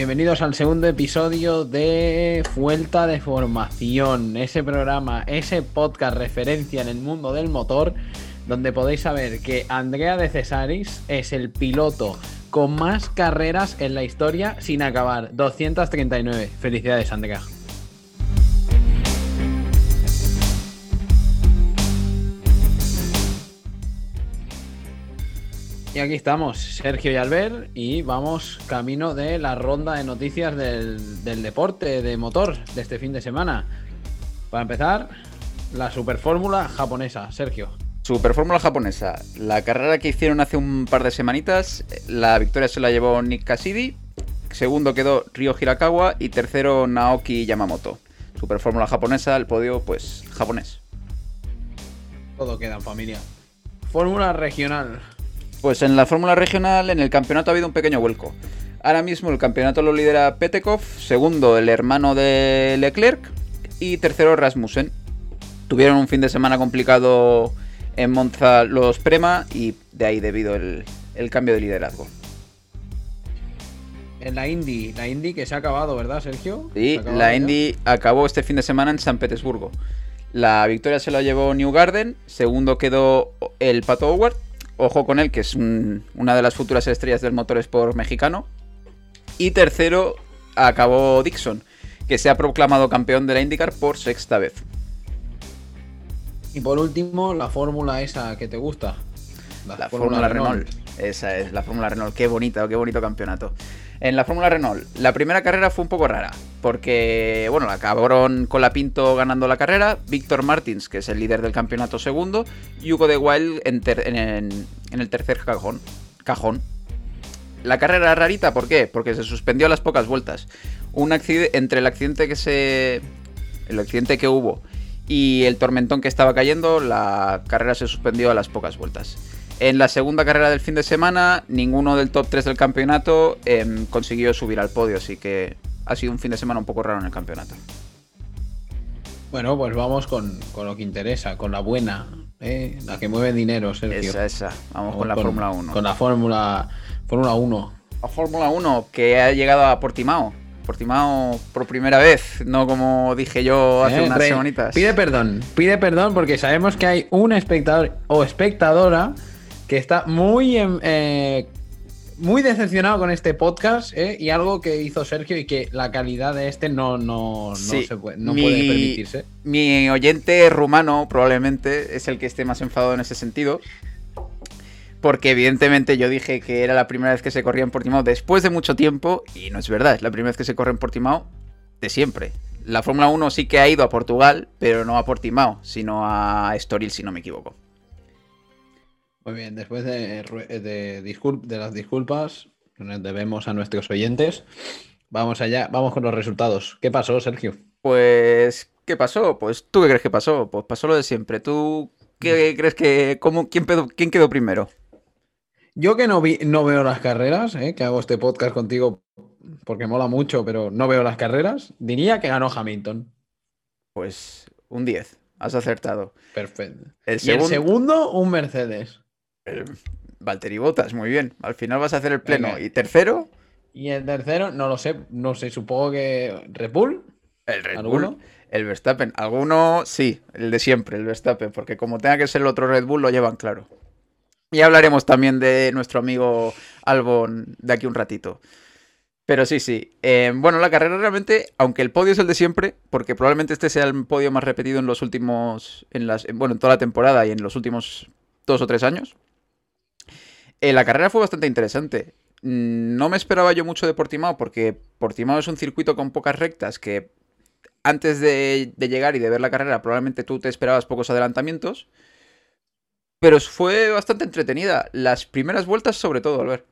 Bienvenidos al segundo episodio de Vuelta de Formación, ese programa, ese podcast referencia en el mundo del motor, donde podéis saber que Andrea de Cesaris es el piloto con más carreras en la historia sin acabar, 239. Felicidades, Andrea. Y aquí estamos, Sergio y Albert, y vamos camino de la ronda de noticias del, deporte de motor de este fin de semana. Para empezar, la Superfórmula japonesa. Sergio. Superfórmula japonesa. La carrera que hicieron hace un par de semanitas, la victoria se la llevó Nick Cassidy, segundo quedó Ryo Hirakawa y tercero Naoki Yamamoto. Superfórmula japonesa, el podio, pues, japonés. Todo queda en familia. Fórmula regional. Pues en la fórmula regional, en el campeonato ha habido un pequeño vuelco. Ahora mismo el campeonato lo lidera Petekov, segundo el hermano de Leclerc y tercero Rasmussen. Tuvieron un fin de semana complicado en Monza los Prema y de ahí debido el, cambio de liderazgo. En la Indy, la Indy que se ha acabado, ¿verdad, Sergio? Sí, la Indy acabó este fin de semana en San Petersburgo. La victoria se la llevó New Garden, segundo quedó el Pato Howard Ojo con él, que es una de las futuras estrellas del motorsport mexicano. Y tercero, acabó Dixon, que se ha proclamado campeón de la IndyCar por sexta vez. Y por último, la fórmula esa que te gusta. La, fórmula, Renault. Esa es, la fórmula Renault. Qué bonita, qué bonito campeonato. En la Fórmula Renault, la primera carrera fue un poco rara, porque, bueno, acabaron con la Pinto ganando la carrera, Víctor Martins, que es el líder del campeonato segundo, y Hugo de Wild en, el tercer cajón. cajón. La carrera era rarita, ¿por qué? Porque se suspendió a las pocas vueltas. Un accidente, entre el accidente que se... el accidente que hubo y el tormentón que estaba cayendo, la carrera se suspendió a las pocas vueltas. En la segunda carrera del fin de semana, ninguno del top 3 del campeonato em, consiguió subir al podio, así que ha sido un fin de semana un poco raro en el campeonato. Bueno, pues vamos con, lo que interesa, con la buena, ¿eh? la que mueve dinero, Sergio. Esa, esa. Vamos con la Fórmula 1. Con la Fórmula Fórmula 1. La Fórmula 1 que ha llegado a Portimao. Portimao por primera vez, no como dije yo hace eh, unas semanitas. Pide perdón, pide perdón porque sabemos que hay un espectador o espectadora que está muy, em, eh, muy decepcionado con este podcast eh, y algo que hizo Sergio y que la calidad de este no, no, se puede, no puede permitirse. Mi oyente rumano probablemente es el que esté más enfadado en ese sentido. Porque evidentemente yo dije que era la primera vez que se corría en Portimao después de mucho tiempo. Y no es verdad, es la primera vez que se corre en Portimao de siempre. La Fórmula 1 sí que ha ido a Portugal, pero no a Portimao, sino a Estoril, si no me equivoco. Muy bien, después de, de, las disculpas que nos debemos a nuestros oyentes, vamos allá, vamos con los resultados. ¿Qué pasó, Sergio? Pues, ¿qué pasó? Pues, ¿tú qué crees que pasó? Pues pasó lo de siempre. ¿Tú qué crees que, cómo, quién, quién quedó primero? Yo que no, vi, no veo las carreras, ¿eh? que hago este podcast contigo porque mola mucho, pero no veo las carreras, diría que ganó Hamilton. Pues un 10, has acertado. Perfecto. y el segundo, un Mercedes. El Valtteri Bottas, muy bien. Al final vas a hacer el pleno. ¿Y tercero? Y el tercero, no lo sé, no sé, supongo que Red Bull. El Red Bull. El Verstappen. Alguno, sí, el de siempre, el Verstappen, porque como tenga que ser el otro Red Bull, lo llevan claro. Y hablaremos también de nuestro amigo Albon de aquí un ratito. Pero sí, sí. Eh, bueno, la carrera realmente, aunque el podio es el de siempre, porque probablemente este sea el podio más repetido en los últimos, en las, bueno, en toda la temporada y en los últimos dos o tres años. Eh, la carrera fue bastante interesante. No me esperaba yo mucho de Portimao porque Portimao es un circuito con pocas rectas que antes de, llegar y de ver la carrera probablemente tú te esperabas pocos adelantamientos. Pero fue bastante entretenida. Las primeras vueltas sobre todo, Albert.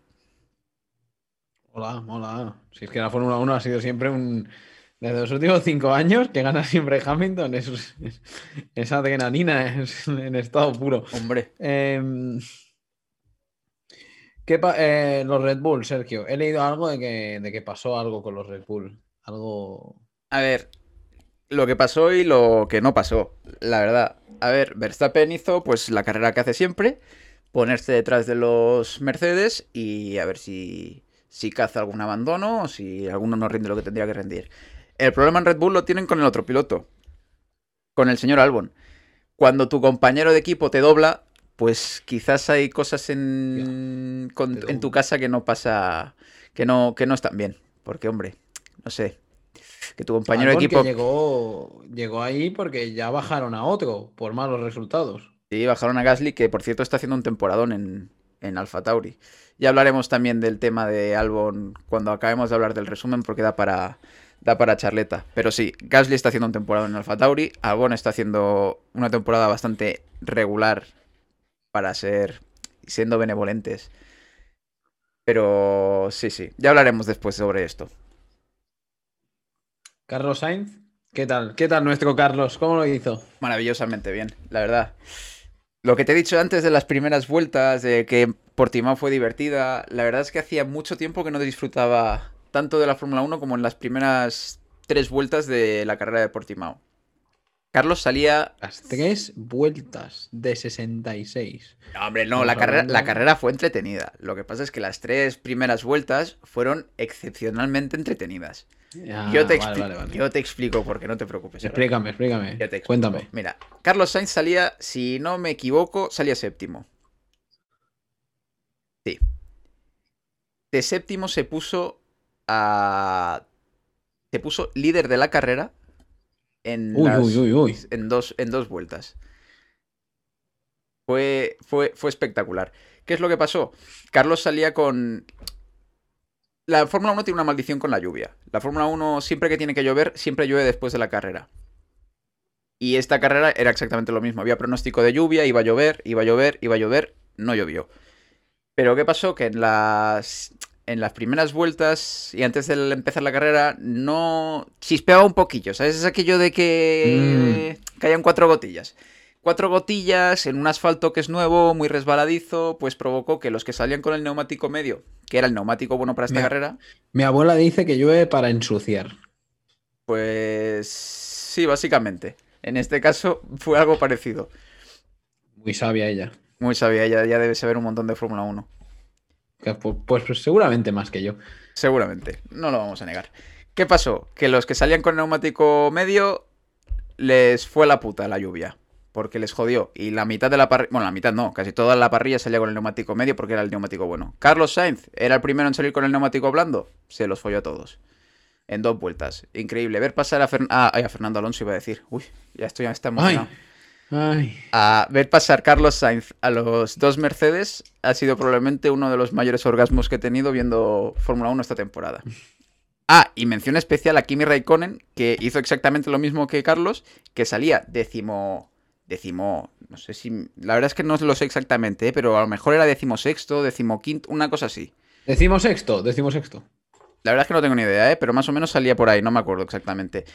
Hola, hola. Si es que la Fórmula 1 ha sido siempre un... Desde los últimos cinco años que gana siempre Hamilton, es, esa adrenalina es en estado puro. Hombre. Em, ¿Qué eh, los Red Bull, Sergio. He leído algo de que, de que pasó algo con los Red Bull. Algo. A ver, lo que pasó y lo que no pasó, la verdad. A ver, Verstappen hizo pues la carrera que hace siempre, ponerse detrás de los Mercedes y a ver si, si caza algún abandono o si alguno no rinde lo que tendría que rendir. El problema en Red Bull lo tienen con el otro piloto, con el señor Albon. Cuando tu compañero de equipo te dobla, pues quizás hay cosas en, en tu casa que no pasa, que no, que no están bien. Porque, hombre, no sé, que tu compañero de equipo. llegó, llegó ahí porque ya bajaron a otro por malos resultados. Sí, bajaron a Gasly, que por cierto está haciendo un temporadón en, en Alfa Tauri. Ya hablaremos también del tema de Albon cuando acabemos de hablar del resumen, porque da para, da para charleta. Pero sí, Gasly está haciendo un temporadón en Alfa Tauri. Albon está haciendo una temporada bastante regular para ser. siendo benevolentes. Pero sí, sí, ya hablaremos después sobre esto. Carlos Sainz, ¿qué tal? ¿Qué tal nuestro Carlos? ¿Cómo lo hizo? Maravillosamente bien, la verdad. Lo que te he dicho antes de las primeras vueltas, de que Portimao fue divertida, la verdad es que hacía mucho tiempo que no disfrutaba tanto de la Fórmula 1 como en las primeras tres vueltas de la carrera de Portimao. Carlos salía. Las tres vueltas de 66. No, hombre, no, la carrera, la carrera fue entretenida. Lo que pasa es que las tres primeras vueltas fueron excepcionalmente entretenidas yo, te yo te explico porque no te preocupes. Explícame, explícame. Cuéntame. Mira, Carlos Sainz salía, si no me equivoco, salía séptimo. Sí. De séptimo se puso a. Se puso líder de la carrera en, en, dos, en dos vueltas. Fue, fue, fue espectacular. ¿Qué es lo que pasó? Carlos salía con la Fórmula 1 tiene una maldición con la lluvia. La Fórmula 1, siempre que tiene que llover, siempre llueve después de la carrera. Y esta carrera era exactamente lo mismo. Había pronóstico de lluvia, iba a llover, iba a llover, iba a llover, no llovió. Pero ¿qué pasó? Que en las, en las primeras vueltas y antes de empezar la carrera no chispeaba un poquillo. ¿Sabes? Es aquello de que mm. caían cuatro gotillas cuatro gotillas en un asfalto que es nuevo, muy resbaladizo, pues provocó que los que salían con el neumático medio, que era el neumático bueno para esta carrera. Mi abuela dice que llueve para ensuciar. Pues sí, básicamente. En este caso fue algo parecido. Muy sabia ella. Muy sabia, ella ya debe saber un montón de Fórmula 1. Pues, pues, seguramente más que yo. Seguramente, no lo vamos a negar. ¿Qué pasó? Que los que salían con neumático medio les fue la puta la lluvia porque les jodió. Y la mitad de la parrilla, bueno, la mitad no, casi toda la parrilla salía con el neumático medio porque era el neumático bueno. Carlos Sainz era el primero en salir con el neumático blando, se los folló a todos. En dos vueltas. Increíble. Ver pasar a, ah, a Fernando Alonso, iba a decir. Uy, ya estoy ya está emocionado. A ver pasar Carlos Sainz a los dos Mercedes ha sido probablemente uno de los mayores orgasmos que he tenido viendo Fórmula 1 esta temporada. Ah, y mención especial a Kimi Raikkonen, que hizo exactamente lo mismo que Carlos, que salía décimo decimo, no sé si, la verdad es que no lo sé exactamente, ¿eh? pero a lo mejor era decimosexto, decimoquinto, una cosa así. Decimosexto, decimosexto. La verdad es que no tengo ni idea, ¿eh? pero más o menos salía por ahí, no me acuerdo exactamente.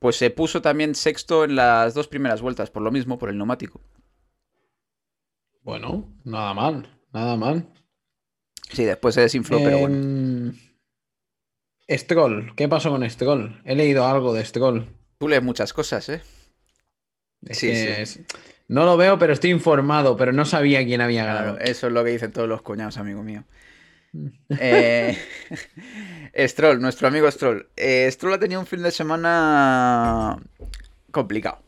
Pues se puso también sexto en las dos primeras vueltas, por lo mismo, por el neumático. Bueno, nada mal, nada mal. Sí, después se desinfló, pero bueno. Em, Stroll, ¿qué pasó con Stroll? He leído algo de Stroll. Tú lees muchas cosas, ¿eh? sí, sí. No lo veo, pero estoy informado, pero no sabía quién había ganado. eso es lo que dicen todos los cuñados, amigo mío. Eh, Stroll, nuestro amigo Stroll. Eh, Stroll ha tenido un fin de semana complicado.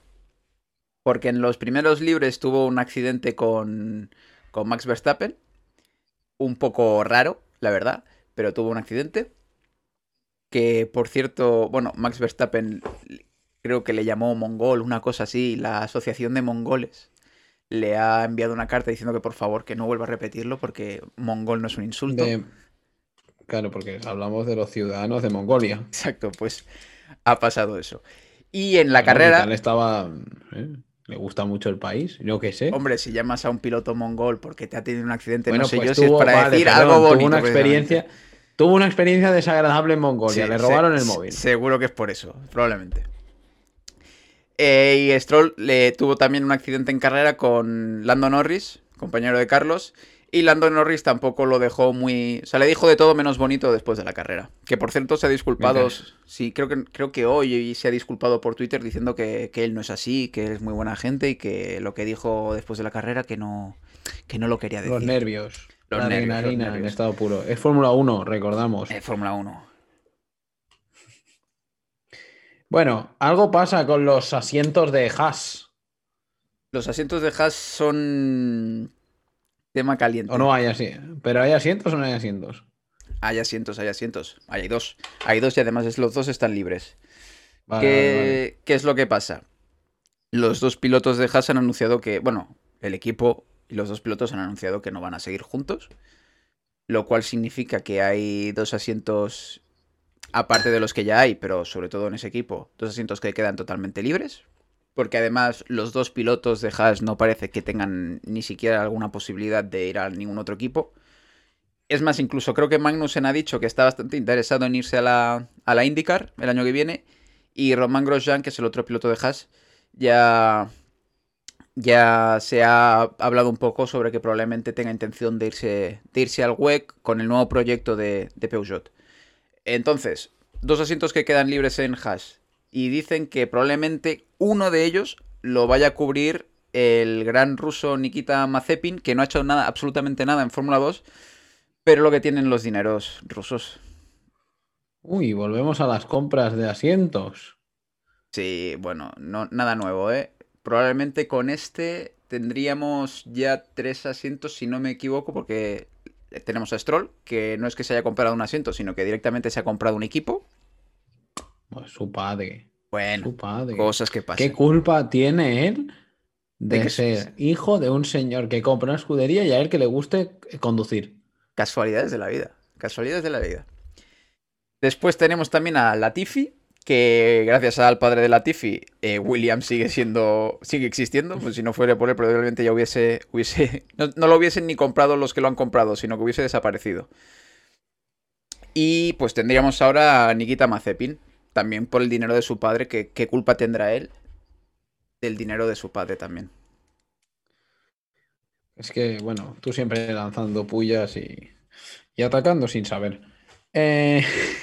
Porque en los primeros libres tuvo un accidente con, con Max Verstappen. Un poco raro, la verdad, pero tuvo un accidente. Que por cierto, bueno, Max Verstappen creo que le llamó mongol, una cosa así, la Asociación de Mongoles le ha enviado una carta diciendo que por favor que no vuelva a repetirlo porque mongol no es un insulto. Claro, porque hablamos de los ciudadanos de Mongolia. Exacto, pues ha pasado eso. Y en la carrera... estaba... ¿eh? Le gusta mucho el país, yo qué sé. Hombre, si llamas a un piloto mongol porque te ha tenido un accidente, no sé pues yo si es para decir algo bonito. Tuvo una experiencia, tuvo una experiencia desagradable en Mongolia, le robaron el móvil. Seguro que es por eso, probablemente. Eh, y Stroll le tuvo también un accidente en carrera con Lando Norris, compañero de Carlos. Y Lando Norris tampoco lo dejó muy. O sea, le dijo de todo menos bonito después de la carrera. Que por cierto se ha disculpado. Sí, creo que, creo que hoy se ha disculpado por Twitter diciendo que, él no es así, que es muy buena gente y que lo que dijo después de la carrera que no, que no lo quería decir. Los nervios. Los nervios, los adrenalina en nervios. estado puro. Es Fórmula 1, recordamos. Eh, Fórmula 1. Bueno, algo pasa con los asientos de Haas. Los asientos de Haas son tema caliente. O no hay así. Pero hay asientos o no hay asientos. Hay asientos, hay asientos. Hay dos. Hay dos y además los dos están libres. Vale, ¿Qué, vale, vale. qué es lo que pasa? Los dos pilotos de Haas han anunciado que, bueno, el equipo y los dos pilotos han anunciado que no van a seguir juntos, lo cual significa que hay dos asientos, aparte de los que ya hay, pero sobre todo en ese equipo, dos asientos que quedan totalmente libres, porque además los dos pilotos de Haas no parece que tengan ni siquiera alguna posibilidad de ir a ningún otro equipo. Es más, incluso creo que Magnussen ha dicho que está bastante interesado en irse a la, a la IndyCar el año que viene. Y Romain Grosjean, que es el otro piloto de Haas, ya, ya se ha hablado un poco sobre que probablemente tenga intención de irse, irse al WEC con el nuevo proyecto de Peugeot. Entonces, dos asientos que quedan libres en Haas. Y dicen que probablemente uno de ellos lo vaya a cubrir el gran ruso Nikita Mazepin, que no ha hecho nada, absolutamente nada en Fórmula 2, pero lo que tienen los dineros rusos. Uy, volvemos a las compras de asientos. Sí, bueno, no, nada nuevo, ¿eh? Probablemente con este tendríamos ya tres asientos, si no me equivoco, porque tenemos a Stroll, que no es que se haya comprado un asiento, sino que directamente se ha comprado un equipo. Pues su padre. Bueno, Su padre. cosas que pasan. ¿Qué culpa tiene él de, ser hijo de un señor que compra una escudería y a él que le guste conducir? Casualidades de la vida. Casualidades de la vida. Después tenemos también a Latifi, que gracias al padre de Latifi, eh, William sigue siendo. sigue existiendo. Pues si no fuera por él, probablemente ya hubiese. hubiese no, no lo hubiesen ni comprado los que lo han comprado, sino que hubiese desaparecido. Y pues tendríamos ahora a Nikita Mazepin. También por el dinero de su padre. ¿Qué culpa tendrá él? Del dinero de su padre también. Es que, bueno, tú siempre lanzando pullas y, y atacando sin saber. Eh,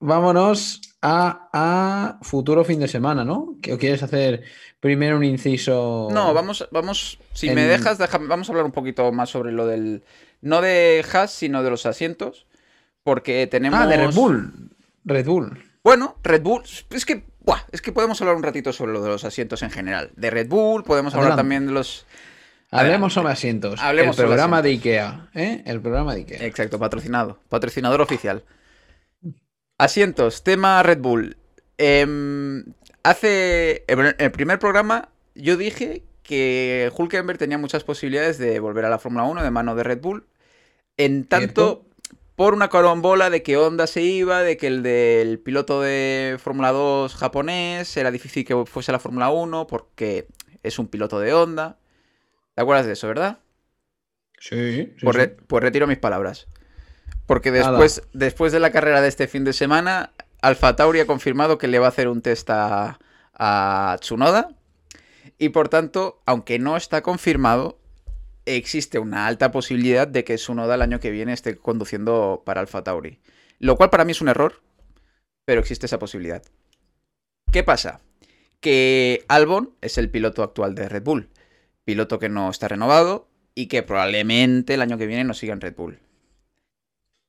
vámonos a, a futuro fin de semana, ¿no? ¿Qué- ¿O quieres hacer primero un inciso? No, vamos, vamos, si me dejas, déjame- vamos a hablar un poquito más sobre lo del, no de Haas, sino de los asientos, porque tenemos... Ah, de Red Bull. Red Bull. Bueno, Red Bull, es que, buah, es que podemos hablar un ratito sobre lo de los asientos en general. De Red Bull, podemos hablar Adelante. también de los... Hablemos sobre asientos. Hablemos el sobre programa de Ikea, ¿eh? El programa de Ikea. Exacto, patrocinado, patrocinador oficial. Asientos, tema Red Bull. Em, hace, en el primer programa yo dije que Hulkenberg tenía muchas posibilidades de volver a la Fórmula 1 de mano de Red Bull. En tanto, por una carambola de que Honda se iba, de que el del piloto de Fórmula 2 japonés era difícil que fuese a la Fórmula 1 porque es un piloto de Honda. ¿Te acuerdas de eso, verdad? Sí, sí, Pues, sí. pues retiro mis palabras. Porque después, después de la carrera de este fin de semana, Alfa Tauri ha confirmado que le va a hacer un test a, a Tsunoda. Y por tanto, aunque no está confirmado, existe una alta posibilidad de que Tsunoda el año que viene esté conduciendo para Alfa Tauri. Lo cual para mí es un error, pero existe esa posibilidad. ¿Qué pasa? Que Albon es el piloto actual de Red Bull. Piloto que no está renovado y que probablemente el año que viene no siga en Red Bull.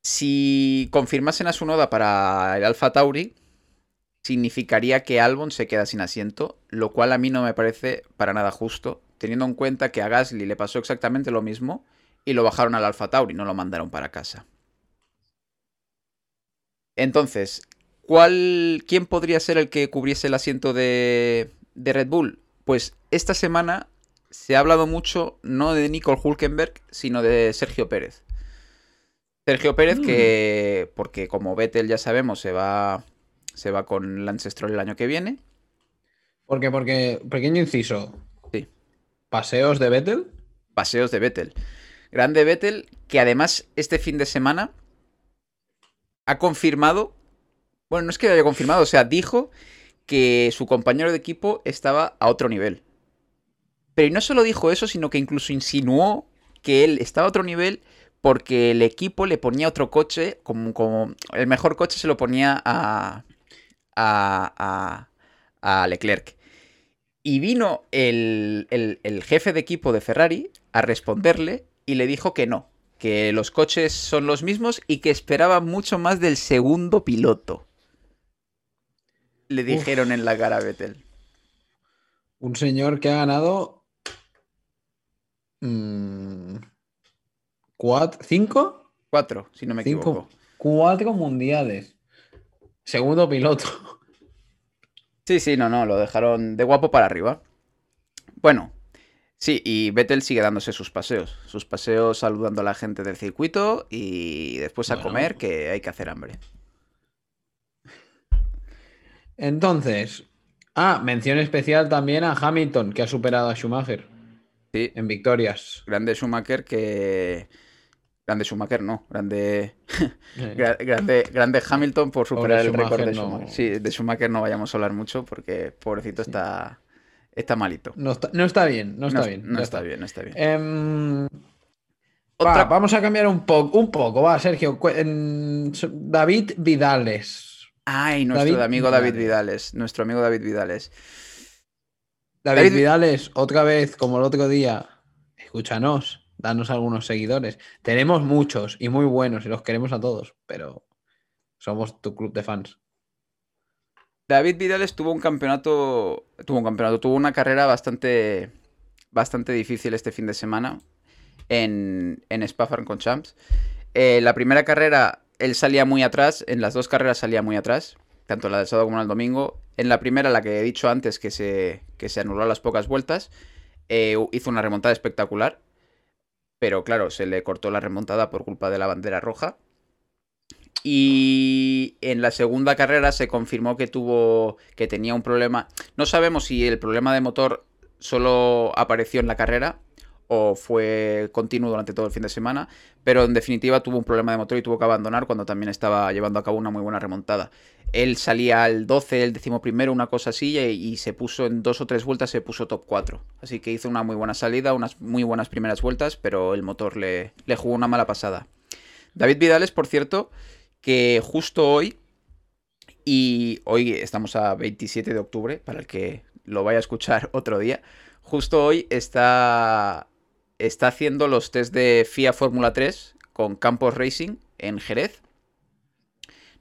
Si confirmasen a Sunoda para el Alfa Tauri, significaría que Albon se queda sin asiento, lo cual a mí no me parece para nada justo, teniendo en cuenta que a Gasly le pasó exactamente lo mismo y lo bajaron al Alfa Tauri, no lo mandaron para casa. Entonces, ¿cuál, ¿quién podría ser el que cubriese el asiento de, de Red Bull? Pues esta semana se ha hablado mucho no de Nicole Hulkenberg, sino de Sergio Pérez. Sergio Pérez, Mm. que, porque como Vettel ya sabemos, se va, se va con Lance Stroll el año que viene. Porque, porque, pequeño inciso. Sí. Paseos de Vettel. Paseos de Vettel. Grande Vettel, que además este fin de semana ha confirmado, bueno, no es que lo haya confirmado, o sea, dijo que su compañero de equipo estaba a otro nivel. Pero no solo dijo eso, sino que incluso insinuó que él estaba a otro nivel porque el equipo le ponía otro coche, como, como el mejor coche se lo ponía a, a, a, a Leclerc. Y vino el, el- el jefe de equipo de Ferrari a responderle y le dijo que no, que los coches son los mismos y que esperaba mucho más del segundo piloto. Le dijeron en la cara a Vettel. Un señor que ha ganado. mm, cuat- ¿Cinco? Cuatro, si no me Cinco. equivoco. Cuatro mundiales. Segundo piloto. Sí, sí, no, no, lo dejaron de guapo para arriba. Bueno, sí, y Vettel sigue dándose sus paseos. Sus paseos saludando a la gente del circuito y después a Bueno. comer, que hay que hacer hambre. Entonces. Ah, mención especial también a Hamilton, que ha superado a Schumacher Sí, en victorias. grande Schumacher que... Grande Schumacher, no, grande... Gra- Grande, grande Hamilton por superar el récord de no. Schumacher. Sí, de Schumacher no vayamos a hablar mucho porque pobrecito está, está malito. No está, no está bien, no está bien. No está bien, no está bien. Em, Otra- vamos a cambiar un poco, un poco, va, Sergio. David Vidales. Ay, nuestro David amigo David Vidales. Vidales. Nuestro amigo David Vidales. David, David- Vidales, otra vez, como el otro día, escúchanos, danos algunos seguidores. Tenemos muchos y muy buenos y los queremos a todos, pero somos tu club de fans. David Vidales tuvo un campeonato. Tuvo un campeonato, tuvo una carrera bastante. Bastante difícil este fin de semana. En, en Spa-Francorchamps. Eh, la primera carrera, él salía muy atrás. En las dos carreras salía muy atrás. Tanto la del sábado como la del domingo. En la primera, la que he dicho antes, que se, que se anuló a las pocas vueltas. eh, hizo una remontada espectacular. Pero claro, se le cortó la remontada por culpa de la bandera roja. Y en la segunda carrera se confirmó que tuvo. que tenía un problema. No sabemos si el problema de motor solo apareció en la carrera o fue continuo durante todo el fin de semana. Pero en definitiva tuvo un problema de motor y tuvo que abandonar cuando también estaba llevando a cabo una muy buena remontada. Él salía al 12, el décimo primero, una cosa así, y, se puso en dos o tres vueltas, se puso top 4. Así que hizo una muy buena salida, unas muy buenas primeras vueltas, pero el motor le, le jugó una mala pasada. David Vidales, por cierto, que justo hoy, y hoy estamos a 27 de octubre, para el que lo vaya a escuchar otro día, justo hoy está, está haciendo los test de FIA Fórmula 3 con Campos Racing en Jerez.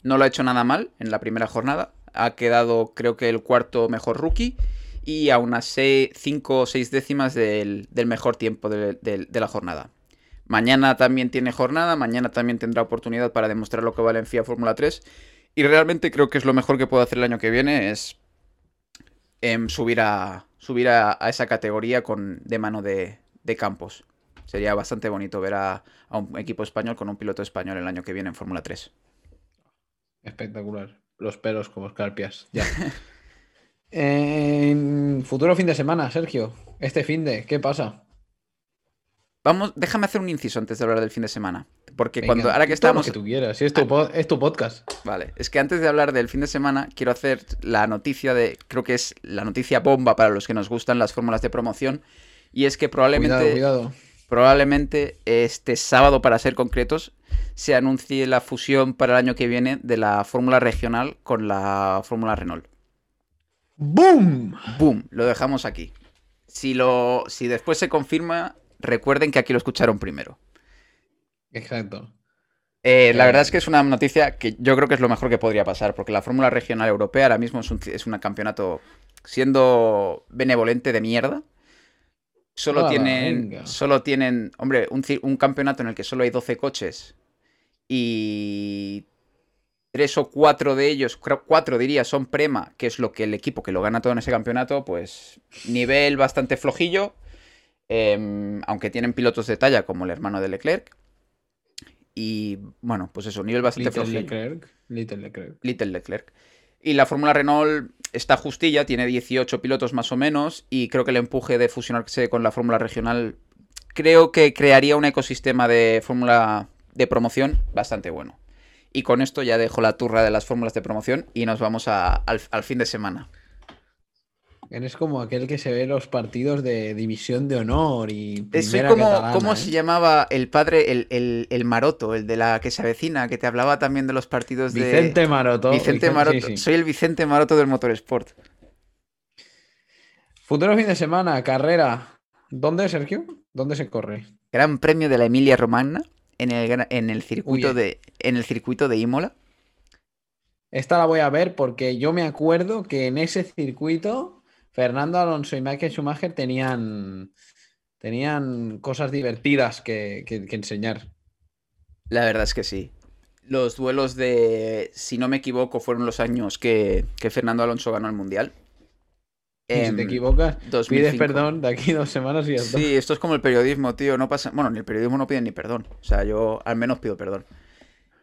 No lo ha hecho nada mal en la primera jornada. Ha quedado, creo que, el cuarto mejor rookie. Y a unas 5 o 6 décimas del, mejor tiempo de, la jornada. Mañana también tiene jornada. Mañana también tendrá oportunidad para demostrar lo que vale en FIA Fórmula 3. Y realmente creo que es lo mejor que puedo hacer el año que viene. Es em, subir, a, subir a esa categoría con, de mano de, de campos. Sería bastante bonito ver a, a un equipo español con un piloto español el año que viene en Fórmula 3. Espectacular. Los pelos como escarpias. Ya. En futuro fin de semana, Sergio. Este fin de, ¿qué pasa? Vamos, déjame hacer un inciso antes de hablar del fin de semana. Porque Venga, cuando, ahora que estamos. que tú quieras, si es tu, po- es tu podcast. Vale, es que antes de hablar del fin de semana, quiero hacer la noticia de. Creo que es la noticia bomba para los que nos gustan las fórmulas de promoción. Y es que probablemente. Cuidado, cuidado. Probablemente este sábado, para ser concretos, se anuncie la fusión para el año que viene de la fórmula regional con la fórmula Renault. ¡Boom! ¡Boom! Lo dejamos aquí. Si, lo, si después se confirma, recuerden que aquí lo escucharon primero. Exacto. Eh, la verdad es que es una noticia que yo creo que es lo mejor que podría pasar, porque la Fórmula Regional Europea ahora mismo es un, es un campeonato siendo benevolente de mierda. Solo tienen, venga. solo tienen, hombre, un, un campeonato en el que solo hay 12 coches y tres o cuatro de ellos, creo cuatro diría, son Prema, que es lo que el equipo que lo gana todo en ese campeonato, pues nivel bastante flojillo, em, aunque tienen pilotos de talla como el hermano de Leclerc. Y bueno, pues eso, nivel bastante Little flojillo. Leclerc. Little Leclerc. Little Leclerc. Y la Fórmula Renault está justilla, tiene 18 pilotos más o menos, y creo que el empuje de fusionarse con la Fórmula Regional creo que crearía un ecosistema de Fórmula de promoción bastante bueno. Y con esto ya dejo la turra de las fórmulas de promoción y nos vamos al, al fin de semana. Eres como aquel que se ve los partidos de división de honor y Soy como, catalana, ¿cómo ¿eh? se llamaba el padre, el, el- el Maroto, el de la que se avecina, que te hablaba también de los partidos de... Vicente Maroto. Vicente Vicen- Maroto. sí, sí. Soy el Vicente Maroto del Motorsport. Futuro fin de semana, carrera. ¿Dónde, Sergio? ¿Dónde se corre? Gran Premio de la Emilia Romagna en el, en el circuito Uy, de en el circuito de Imola. Esta la voy a ver porque yo me acuerdo que en ese circuito Fernando Alonso y Michael Schumacher tenían, tenían cosas divertidas que, que- que enseñar. La verdad es que sí. Los duelos de, si no me equivoco, fueron los años que, que Fernando Alonso ganó el Mundial. Y si Em, te equivocas, pides 2005. perdón de aquí dos semanas y ya está. Sí, esto es como el periodismo, tío. No pasa. Bueno, ni el periodismo no pide ni perdón. O sea, yo al menos pido perdón.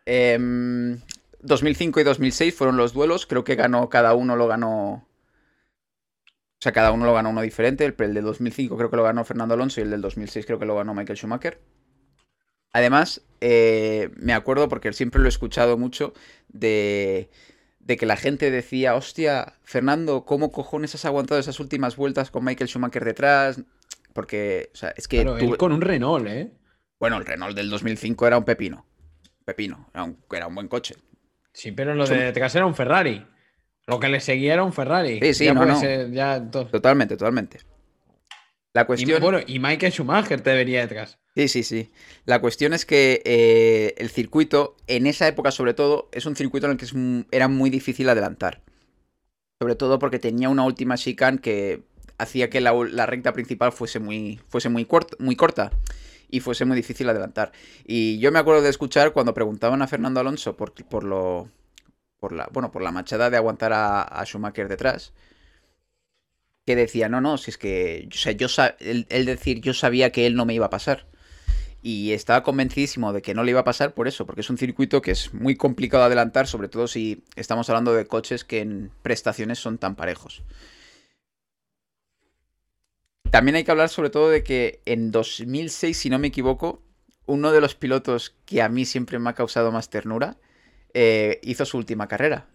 Em, 2005 y 2006 fueron los duelos. Creo que ganó, cada uno lo ganó. O sea, cada uno lo ganó uno diferente. El, el de 2005 creo que lo ganó Fernando Alonso y el del 2006 creo que lo ganó Michael Schumacher. Además, eh, me acuerdo porque siempre lo he escuchado mucho de, de que la gente decía, hostia, Fernando, ¿cómo cojones has aguantado esas últimas vueltas con Michael Schumacher detrás? Porque, o sea, es que Claro, tú- él con un Renault, ¿eh? bueno, el Renault del 2005 era un pepino. Pepino, era un, era un buen coche. Sí, pero lo de detrás era un Ferrari. Lo que le seguía era un Ferrari. Sí, sí, ya no, no. ser, ya to- Totalmente, totalmente. La Y, cuestión. bueno, y Michael Schumacher te vería detrás. Sí, sí, sí. La cuestión es que eh, el circuito, en esa época sobre todo, es un circuito en el que es era muy difícil adelantar. Sobre todo porque tenía una última chicane que hacía que la, recta principal fuese muy, fuese muy, cort- muy corta y fuese muy difícil adelantar. Y yo me acuerdo de escuchar cuando preguntaban a Fernando Alonso por, por lo. Por la, bueno, por la machada de aguantar a, Schumacher detrás. Que decía, no, no, si es que. O sea, yo él, él decir, yo sabía que él no me iba a pasar. Y estaba convencidísimo de que no le iba a pasar por eso, porque es un circuito que es muy complicado de adelantar, sobre todo si estamos hablando de coches que en prestaciones son tan parejos. También hay que hablar sobre todo de que en 2006, si no me equivoco, uno de los pilotos que a mí siempre me ha causado más ternura eh, hizo su última carrera.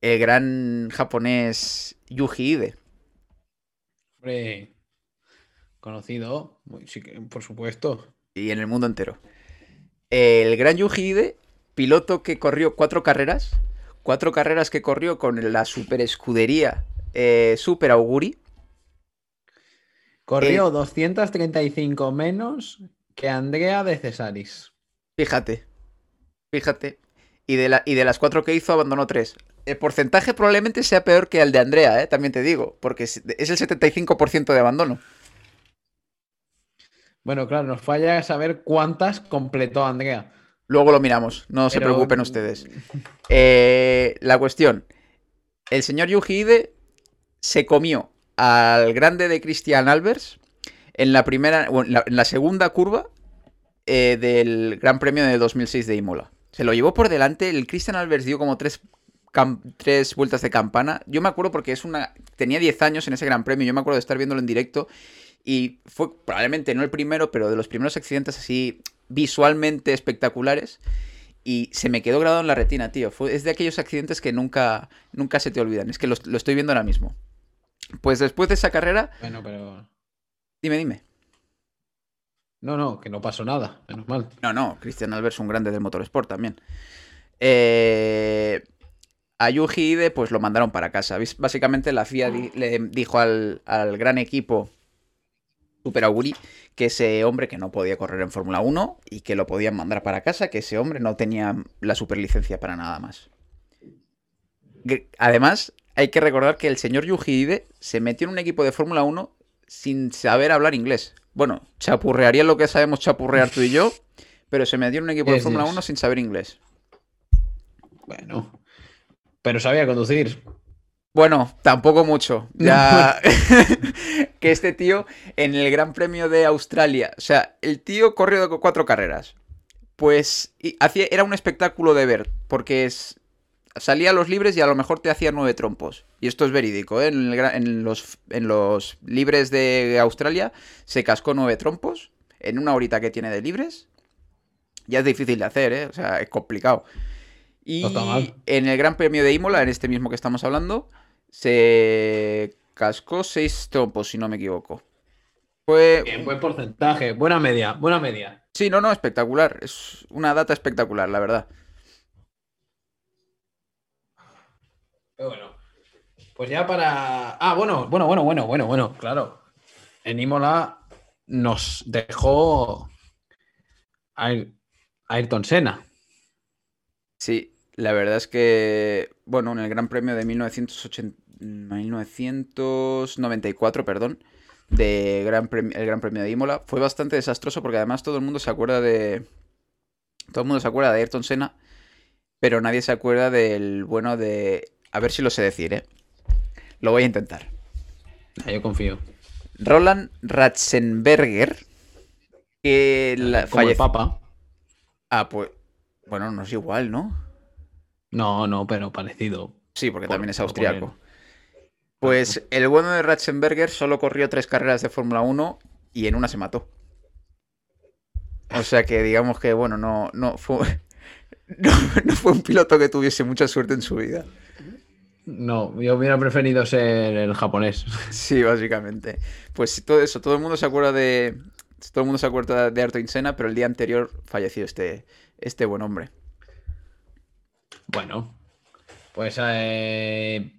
El gran japonés Yuji Ide. Hombre, conocido, por supuesto. y en el mundo entero. El gran Yuji Ide, piloto que corrió cuatro carreras, cuatro carreras que corrió con la super escudería eh, Super Auguri. Corrió 235 menos que Andrea de Cesaris. Fíjate, fíjate. Y de, la- y de las cuatro que hizo, abandonó tres. El porcentaje probablemente sea peor que el de Andrea, eh, también te digo, porque es el 75% de abandono. Bueno, claro, nos falla saber cuántas completó Andrea. Luego lo miramos, no se preocupen ustedes. Eh, la cuestión. El señor Yuji Ide se comió al grande de Christian Albers en la primera, bueno, en la, en la segunda curva eh, del Gran Premio de 2006 de Imola. Se lo llevó por delante, el Christian Albers dio como tres, tres vueltas de campana. Yo me acuerdo porque es una tenía 10 años en ese Gran Premio, yo me acuerdo de estar viéndolo en directo y fue probablemente no el primero, pero de los primeros accidentes así visualmente espectaculares. Y se me quedó grabado en la retina, tío. Fue, es de aquellos accidentes que nunca, nunca se te olvidan. Es que lo, lo estoy viendo ahora mismo. Pues después de esa carrera, Bueno, pero. dime, dime. No, no, que no pasó nada, menos mal. No, no, Cristian Albers, un grande del motorsport también. Eh, a Yuji Ide, pues lo mandaron para casa. Básicamente la FIA le dijo al, al gran equipo Super Auguri que ese hombre que no podía correr en Fórmula 1 y que lo podían mandar para casa, que ese hombre no tenía la superlicencia para nada más. Además, hay que recordar que el señor Yuji Ide se metió en un equipo de Fórmula 1 sin saber hablar inglés. Bueno, chapurrearía lo que sabemos chapurrear tú y yo, pero se metió en un equipo de Fórmula yes. 1 sin saber inglés. Bueno. Pero sabía conducir. Bueno, tampoco mucho. Ya que este tío en el Gran Premio de Australia, o sea, el tío corrió de cuatro carreras. Pues y hacía, era un espectáculo de ver, porque es, salía a los libres y a lo mejor te hacía nueve trompos. Y esto es verídico, ¿eh? en, el gra- en los, en los libres de Australia se cascó nueve trompos en una horita que tiene de libres. Ya es difícil de hacer, ¿eh? O sea, es complicado. Y No en el Gran Premio de Imola, en este mismo que estamos hablando, se cascó seis trompos, si no me equivoco. Fue. Bien, buen porcentaje, buena media, buena media. Sí, no, no, espectacular. Es una data espectacular, la verdad. Pero bueno. Pues ya para. Ah, bueno, bueno, bueno, bueno, bueno, bueno, claro. En Imola nos dejó Ayrton Senna. Sí, la verdad es que, bueno, en el Gran Premio de 1980, 1994, perdón, de gran el Gran Premio de Imola, fue bastante desastroso porque además todo el mundo se acuerda de... Todo el mundo se acuerda de Ayrton Senna, pero nadie se acuerda del bueno de... A ver si lo sé decir, ¿eh? Lo voy a intentar. Ah, yo confío. Roland Ratzenberger, que la, Como el Papa. Ah, pues. Bueno, no es igual, ¿no? No, no, pero parecido. Sí, porque también es austriaco. Pues el bueno de Ratzenberger solo corrió tres carreras de Fórmula 1 y en una se mató. O sea que digamos que, bueno, no, no, fue, no, fue un piloto que tuviese mucha suerte en su vida. No, yo hubiera preferido ser el japonés. Sí, básicamente. Pues todo eso, todo el mundo se acuerda de. Todo el mundo se acuerda de Ayrton Senna, pero el día anterior falleció este, este buen hombre. Bueno, pues eh,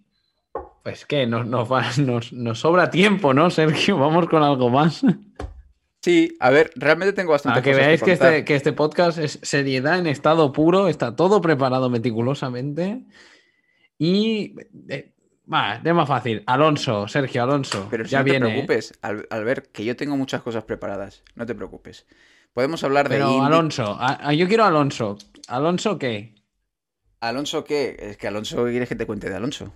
pues que nos, nos, sobra tiempo, ¿no, Sergio? Vamos con algo más. Sí, a ver, realmente tengo bastante. A que veáis que, este, que este podcast es seriedad en estado puro, está todo preparado meticulosamente. Y. Eh, va, es más fácil. Alonso, Sergio, Alonso. Pero ya no te preocupes, al, ver que yo tengo muchas cosas preparadas. No te preocupes. Podemos hablar de. Pero Alonso, yo quiero Alonso. ¿Alonso qué? ¿Alonso qué? Es que Alonso, ¿quieres que te cuente de Alonso?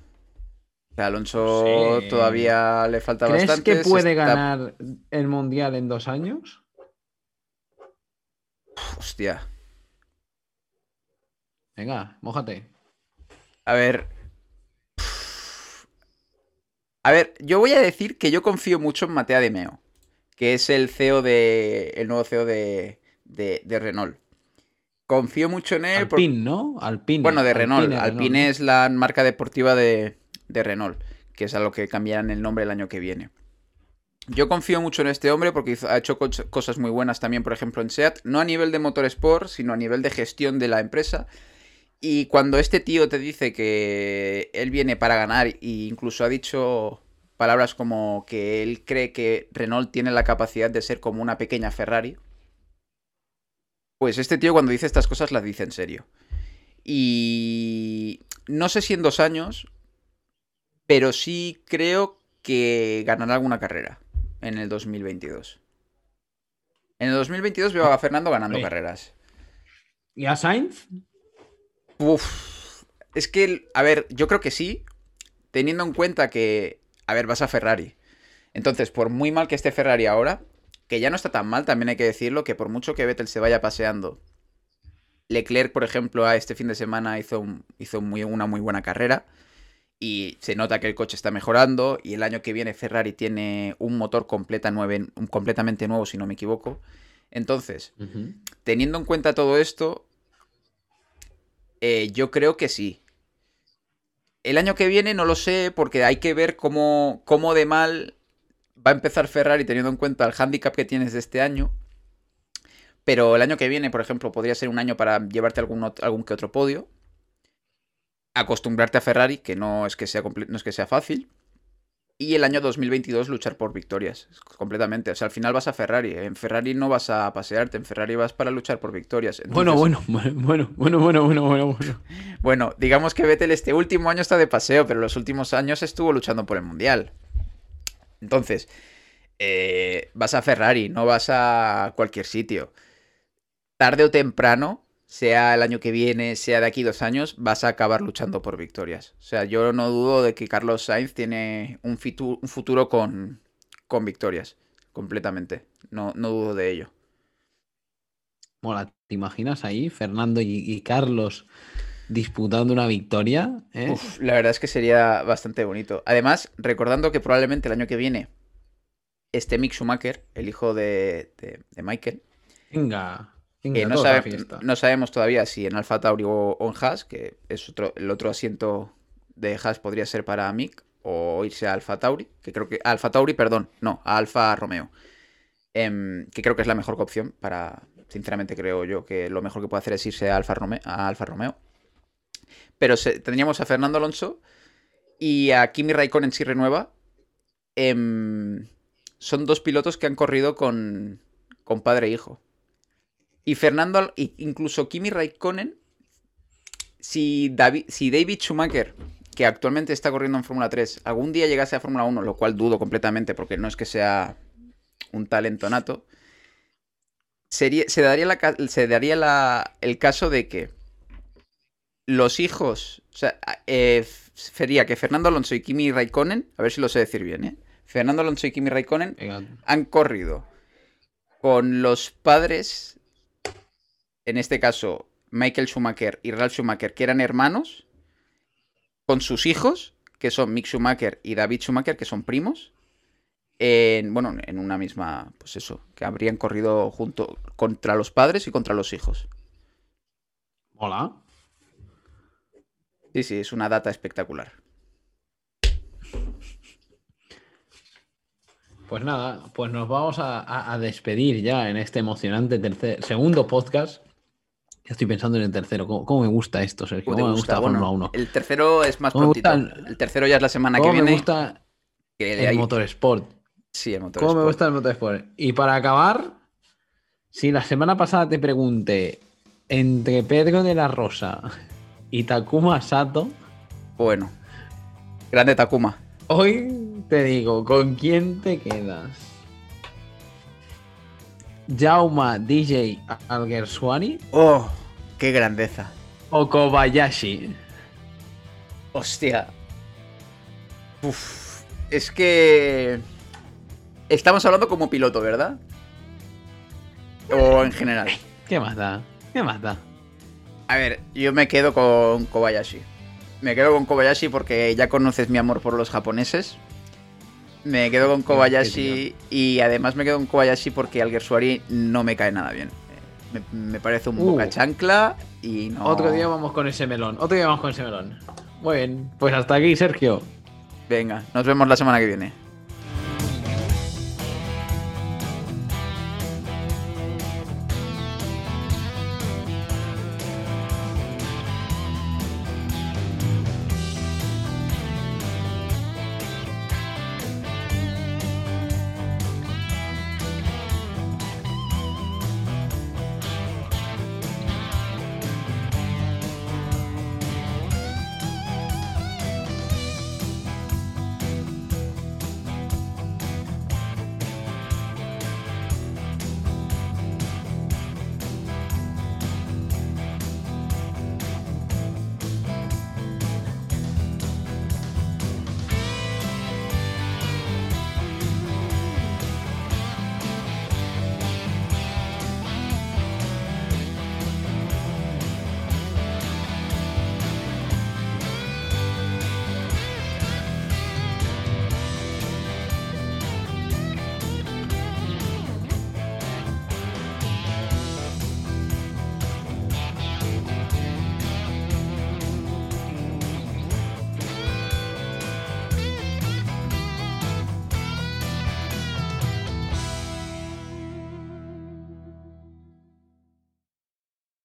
Alonso todavía le falta bastante. ¿Crees que puede ganar el mundial en dos años? hostia. Venga, mójate. A ver. A ver, yo voy a decir que yo confío mucho en Matea de Meo, que es el CEO de. el nuevo CEO de, de, Renault. Confío mucho en él. Alpine, ¿no? Alpine. Bueno, de Renault. Alpine es la marca deportiva de, de Renault, que es a lo que cambiarán el nombre el año que viene. Yo confío mucho en este hombre porque ha hecho cosas muy buenas también, por ejemplo, en SEAT, no a nivel de motorsport, sino a nivel de gestión de la empresa. Y cuando este tío te dice que él viene para ganar e incluso ha dicho palabras como que él cree que Renault tiene la capacidad de ser como una pequeña Ferrari, pues este tío cuando dice estas cosas las dice en serio. Y no sé si en dos años, pero sí creo que ganará alguna carrera en el 2022. En el 2022 veo a Fernando ganando carreras. ¿Y a Sainz? Uf, es que, a ver, yo creo que sí, teniendo en cuenta que, a ver, vas a Ferrari. Entonces, por muy mal que esté Ferrari ahora, que ya no está tan mal, también hay que decirlo, que por mucho que Vettel se vaya paseando, Leclerc, por ejemplo, a este fin de semana hizo, hizo muy, una muy buena carrera y se nota que el coche está mejorando y el año que viene Ferrari tiene un motor completa completamente nuevo, si no me equivoco. Entonces, teniendo en cuenta todo esto, eh, yo creo que sí. El año que viene no lo sé porque hay que ver cómo, cómo de mal va a empezar Ferrari teniendo en cuenta el handicap que tienes de este año. Pero el año que viene, por ejemplo, podría ser un año para llevarte algún, algún que otro podio acostumbrarte a Ferrari, que no es que sea, no es que sea fácil. Y el año 2022 luchar por victorias, completamente. O sea, al final vas a Ferrari. En Ferrari no vas a pasearte, en Ferrari vas para luchar por victorias. Bueno, bueno, bueno, bueno, bueno, bueno, bueno, bueno. Bueno, digamos que Vettel este último año está de paseo, pero los últimos años estuvo luchando por el Mundial. Entonces, eh, vas a Ferrari, no vas a cualquier sitio. Tarde o temprano sea el año que viene, sea de aquí dos años, vas a acabar luchando por victorias. O sea, yo no dudo de que Carlos Sainz tiene un, futuro con, con victorias, completamente. No, no dudo de ello. Mola, ¿te imaginas ahí Fernando y, Carlos disputando una victoria? Eh? la verdad es que sería bastante bonito. Además, recordando que probablemente el año que viene este Mick Schumacher, el hijo de, de, de Michael. Venga no, sabemos todavía si en Alfa Tauri o, en Haas, que es otro, el otro asiento de Haas podría ser para Mick, o irse a Alfa Tauri, que creo que. Alfa Tauri, perdón, no, a Alfa Romeo. Em, que creo que es la mejor opción para. Sinceramente, creo yo que lo mejor que puede hacer es irse a Alfa, Romeo, a Alfa Romeo. Pero tendríamos a Fernando Alonso y a Kimi Raikkonen si renueva. Em, son dos pilotos que han corrido con, con padre e hijo. Y Fernando, incluso Kimi Raikkonen, si David, si David Schumacher, que actualmente está corriendo en Fórmula 3, algún día llegase a Fórmula 1, lo cual dudo completamente porque no es que sea un talento nato, sería, se daría, la, se daría el caso de que los hijos, o sea, eh, sería que Fernando Alonso y Kimi Raikkonen, a ver si lo sé decir bien, ¿eh? Fernando Alonso y Kimi Raikkonen han corrido con los padres, en este caso Michael Schumacher y Ralf Schumacher, que eran hermanos, con sus hijos, que son Mick Schumacher y David Schumacher, que son primos, en, bueno, en una misma, pues eso, que habrían corrido junto contra los padres y contra los hijos. Hola. Sí, sí, es una data espectacular. Pues nada, pues nos vamos a, despedir ya en este emocionante tercer, segundo podcast. Ya estoy pensando en el tercero. ¿Cómo, me gusta esto, Sergio? ¿Cómo me gusta la Fórmula 1? El tercero es más prontito. El tercero ya es la semana que viene. me gusta el Motorsport? Sí, el Motorsport. ¿Cómo me gusta el Motorsport? Y para acabar, si la semana pasada te pregunté entre Pedro de la Rosa y Takuma Sato. Bueno, grande Takuma. Hoy te digo, ¿con quién te quedas? Jauma DJ Alguersuani. Oh, qué grandeza. O Kobayashi. Hostia. Uf, es que. Estamos hablando como piloto, ¿verdad? O en general. ¿Qué más da? ¿Qué más da? A ver, yo me quedo con Kobayashi. Me quedo con Kobayashi porque ya conoces mi amor por los japoneses. Me quedo con Kobayashi y además me quedo con Kobayashi porque Alguersuari no me cae nada bien. Me, parece un uh. boca chancla y no. Otro día vamos con ese melón. Otro día vamos con ese melón. Muy bien. Pues hasta aquí, Sergio. Venga, nos vemos la semana que viene.